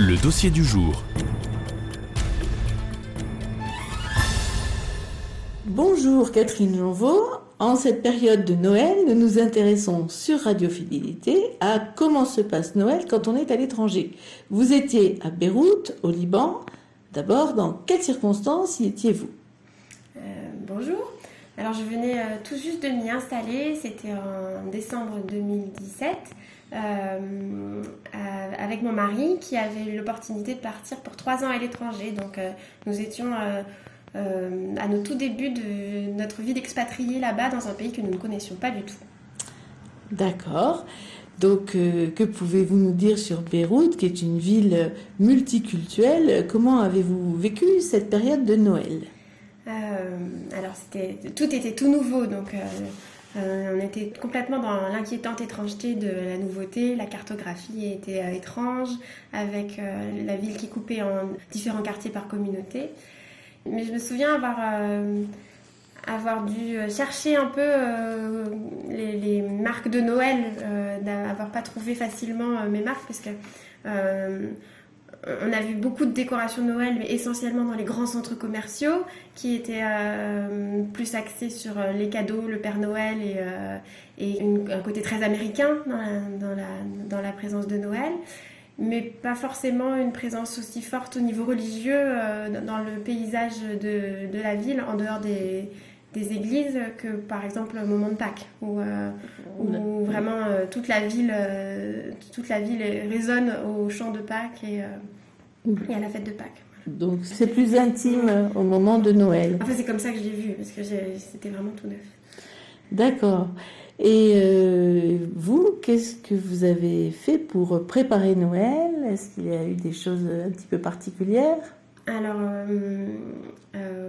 Le dossier du jour. Bonjour Catherine Jonvaux. En cette période de Noël, nous nous intéressons sur Radio Fidélité à comment se passe Noël quand on est à l'étranger. Vous étiez à Beyrouth, au Liban. D'abord, dans quelles circonstances y étiez-vous? Euh, Bonjour. Alors je venais euh, tout juste de m'y installer, c'était en décembre 2017, euh, avec mon mari qui avait eu l'opportunité de partir pour trois ans à l'étranger. Donc nous étions à nos tout débuts de notre vie d'expatriés là-bas dans un pays que nous ne connaissions pas du tout. D'accord. Donc, que pouvez-vous nous dire sur Beyrouth, qui est une ville multiculturelle? Comment avez-vous vécu cette période de Noël? Euh, alors c'était tout était tout nouveau, donc euh, euh, on était complètement dans l'inquiétante étrangeté de la nouveauté. La cartographie était étrange, avec la ville qui coupait en différents quartiers par communauté. Mais je me souviens avoir dû chercher un peu les, marques de Noël, d'avoir pas trouvé facilement mes marques parce que on a vu beaucoup de décorations de Noël, mais essentiellement dans les grands centres commerciaux, qui étaient euh, plus axés sur euh, les cadeaux, le Père Noël et, euh, un côté très américain dans la, présence de Noël, mais pas forcément une présence aussi forte au niveau religieux dans le paysage de, la ville, en dehors des, églises, que par exemple au moment de Pâques, où, vraiment toute la ville, toute la ville résonne au chant de Pâques et et à la fête de Pâques. Donc c'est plus intime au moment de Noël. Enfin, c'est comme ça que je l'ai vu, parce que c'était vraiment tout neuf. D'accord. Et euh, vous, qu'est-ce que vous avez fait pour préparer Noël? Est-ce qu'il y a eu des choses un petit peu particulières? Alors, euh, euh,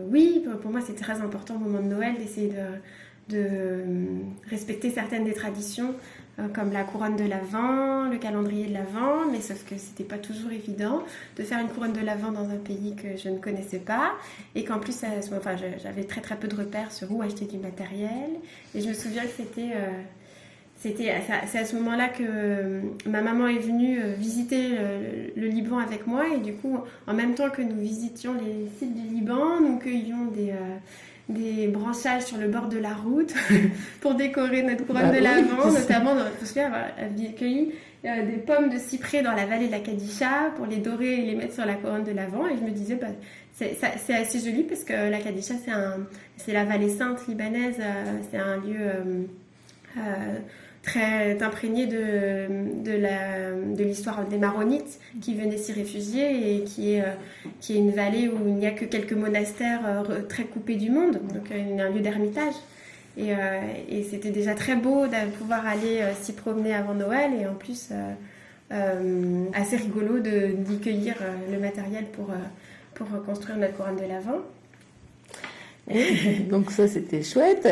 oui, pour moi, c'est très important au moment de Noël d'essayer de, de, respecter certaines des traditions euh, comme la couronne de l'Avent, le calendrier de l'Avent, mais sauf que c'était pas toujours évident de faire une couronne de l'Avent dans un pays que je ne connaissais pas et qu'en plus, enfin, j'avais très très peu de repères sur où acheter du matériel. Et je me souviens que c'était euh, c'était c'est à ce moment-là que euh, ma maman est venue visiter le, Liban avec moi et du coup en même temps que nous visitions les sites du Liban nous cueillions des des branchages sur le bord de la route pour décorer notre couronne bah de l'Avent, notamment, je me souviens avoir cueilli euh, des pommes de cyprès dans la vallée de la Kadisha pour les dorer et les mettre sur la couronne de l'Avent. Et je me disais, bah, c'est assez joli parce que la Kadisha, c'est la vallée sainte libanaise, euh, c'est un lieu euh, très imprégné de, de l'histoire des Maronites qui venaient s'y réfugier et qui est, euh, qui est une vallée où il n'y a que quelques monastères euh, très coupés du monde, donc euh, un lieu d'ermitage. Et, c'était déjà très beau de pouvoir aller s'y promener avant Noël et en plus assez rigolo d'y cueillir le matériel pour, pour construire notre couronne de l'Avent. Donc ça, c'était chouette.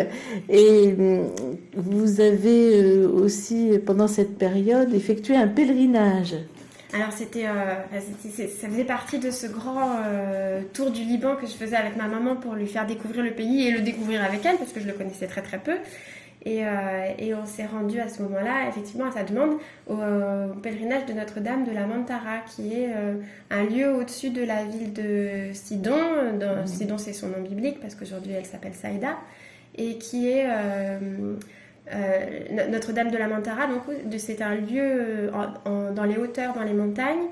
Et hum, vous avez euh, aussi, pendant cette période, effectué un pèlerinage. Alors c'était, euh, ça faisait partie de ce grand euh, tour du Liban que je faisais avec ma maman pour lui faire découvrir le pays et le découvrir avec elle parce que je le connaissais très très peu. Euh, et, on s'est rendu à ce moment-là, effectivement, à sa demande, au, pèlerinage de Notre-Dame de la Mantara, qui est euh, un lieu au-dessus de la ville de Sidon. Mmh. Sidon, c'est son nom biblique, parce qu'aujourd'hui, elle s'appelle Saïda. Et qui est euh, Notre-Dame de la Mantara. Donc, c'est un lieu dans les hauteurs, dans les montagnes,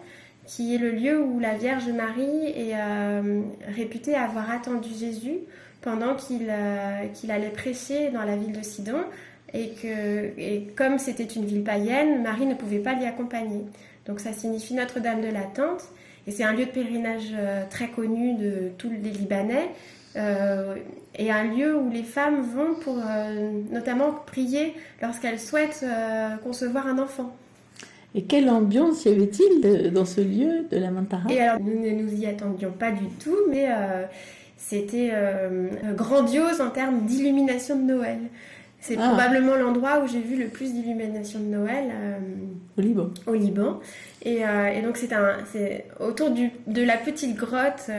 qui est le lieu où la Vierge Marie est réputée avoir attendu Jésus pendant euh, qu'il allait prêcher dans la ville de Sidon et que et comme c'était une ville païenne, Marie ne pouvait pas l'y accompagner. Donc ça signifie Notre-Dame de l'Attente et c'est un lieu de pèlerinage euh, très connu de tous les Libanais euh, et un lieu où les femmes vont pour notamment prier lorsqu'elles souhaitent concevoir un enfant. Et quelle ambiance y avait-il dans ce lieu de la Mantara? Et alors nous ne nous y attendions pas du tout, mais c'était euh, grandiose en termes d'illumination de Noël. C'est ah. probablement l'endroit où j'ai vu le plus d'illumination de Noël. Euh, au Liban. Au Liban. Et, euh, donc c'est autour de la petite grotte,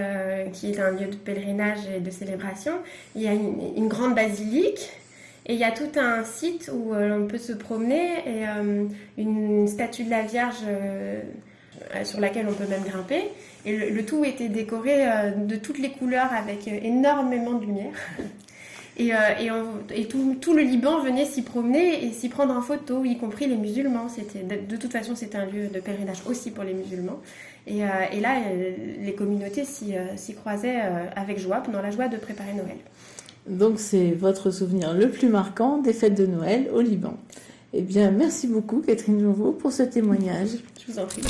qui est un lieu de pèlerinage et de célébration, il y a une, grande basilique. Et il y a tout un site où on peut se promener et une statue de la Vierge sur laquelle on peut même grimper. Et le, tout était décoré de toutes les couleurs avec énormément de lumière. Et, tout, le Liban venait s'y promener et s'y prendre en photo, y compris les musulmans. De, toute façon, c'était un lieu de pèlerinage aussi pour les musulmans. Et, là, les communautés s'y croisaient avec joie, pendant la joie de préparer Noël. Donc c'est votre souvenir le plus marquant des fêtes de Noël au Liban. Eh bien, merci beaucoup Catherine Jonvaux pour ce témoignage. Je vous en prie.